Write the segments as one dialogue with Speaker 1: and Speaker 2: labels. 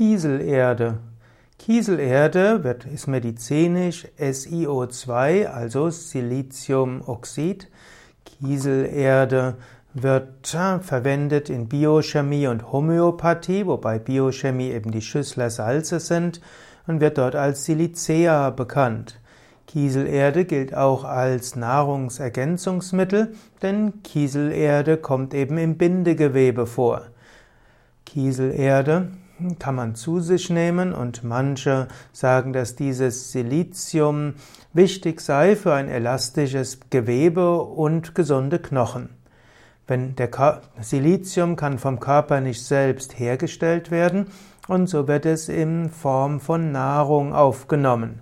Speaker 1: Kieselerde. Kieselerde wird, ist medizinisch SiO2, also Siliziumoxid. Kieselerde wird äh, verwendet in Biochemie und Homöopathie, wobei Biochemie eben die Schüssler Salze sind und wird dort als Silicea bekannt. Kieselerde gilt auch als Nahrungsergänzungsmittel, denn Kieselerde kommt eben im Bindegewebe vor. Kieselerde kann man zu sich nehmen und manche sagen, dass dieses Silizium wichtig sei für ein elastisches Gewebe und gesunde Knochen. Wenn der Silizium kann vom Körper nicht selbst hergestellt werden und so wird es in Form von Nahrung aufgenommen.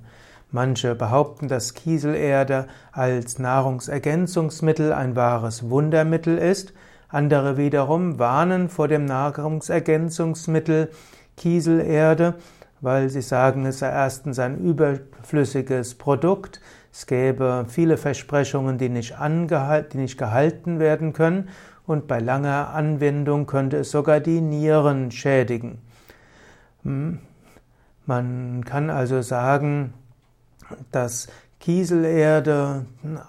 Speaker 1: Manche behaupten, dass Kieselerde als Nahrungsergänzungsmittel ein wahres Wundermittel ist, andere wiederum warnen vor dem Nahrungsergänzungsmittel Kieselerde, weil sie sagen, es sei erstens ein überflüssiges Produkt, es gäbe viele Versprechungen, die nicht, die nicht gehalten werden können und bei langer Anwendung könnte es sogar die Nieren schädigen. Hm. Man kann also sagen, dass Kieselerde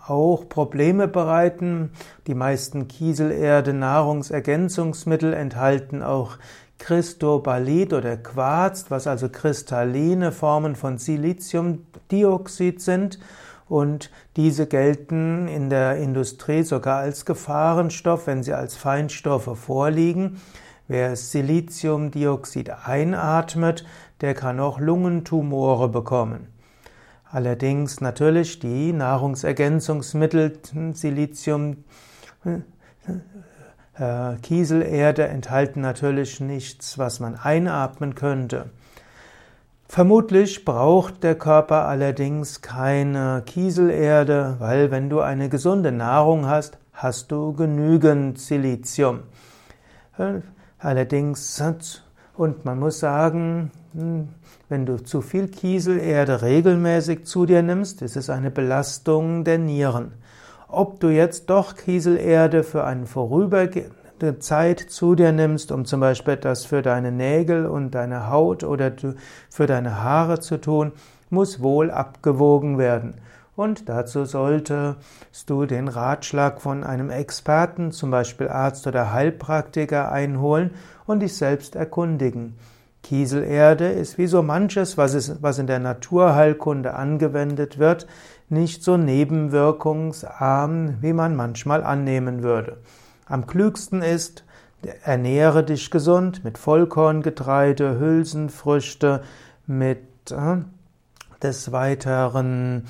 Speaker 1: auch Probleme bereiten. Die meisten Kieselerde-Nahrungsergänzungsmittel enthalten auch Christobalit oder Quarz, was also kristalline Formen von Siliziumdioxid sind. Und diese gelten in der Industrie sogar als Gefahrenstoff, wenn sie als Feinstoffe vorliegen. Wer Siliziumdioxid einatmet, der kann auch Lungentumore bekommen. Allerdings natürlich die Nahrungsergänzungsmittel Silizium, äh, Kieselerde enthalten natürlich nichts, was man einatmen könnte. Vermutlich braucht der Körper allerdings keine Kieselerde, weil wenn du eine gesunde Nahrung hast, hast du genügend Silizium. Äh, allerdings, und man muss sagen, hm, wenn du zu viel Kieselerde regelmäßig zu dir nimmst, ist es eine Belastung der Nieren. Ob du jetzt doch Kieselerde für eine vorübergehende Zeit zu dir nimmst, um zum Beispiel das für deine Nägel und deine Haut oder für deine Haare zu tun, muss wohl abgewogen werden. Und dazu solltest du den Ratschlag von einem Experten, zum Beispiel Arzt oder Heilpraktiker, einholen und dich selbst erkundigen. Kieselerde ist wie so manches, was, ist, was in der Naturheilkunde angewendet wird, nicht so nebenwirkungsarm, wie man manchmal annehmen würde. Am klügsten ist, ernähre dich gesund mit Vollkorngetreide, Hülsenfrüchte, mit äh, des Weiteren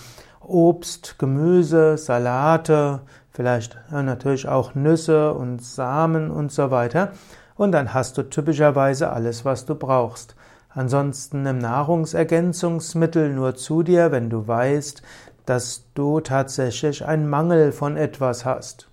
Speaker 1: Obst, Gemüse, Salate, vielleicht natürlich auch Nüsse und Samen und so weiter und dann hast du typischerweise alles, was du brauchst. Ansonsten nimm Nahrungsergänzungsmittel nur zu dir, wenn du weißt, dass du tatsächlich einen Mangel von etwas hast.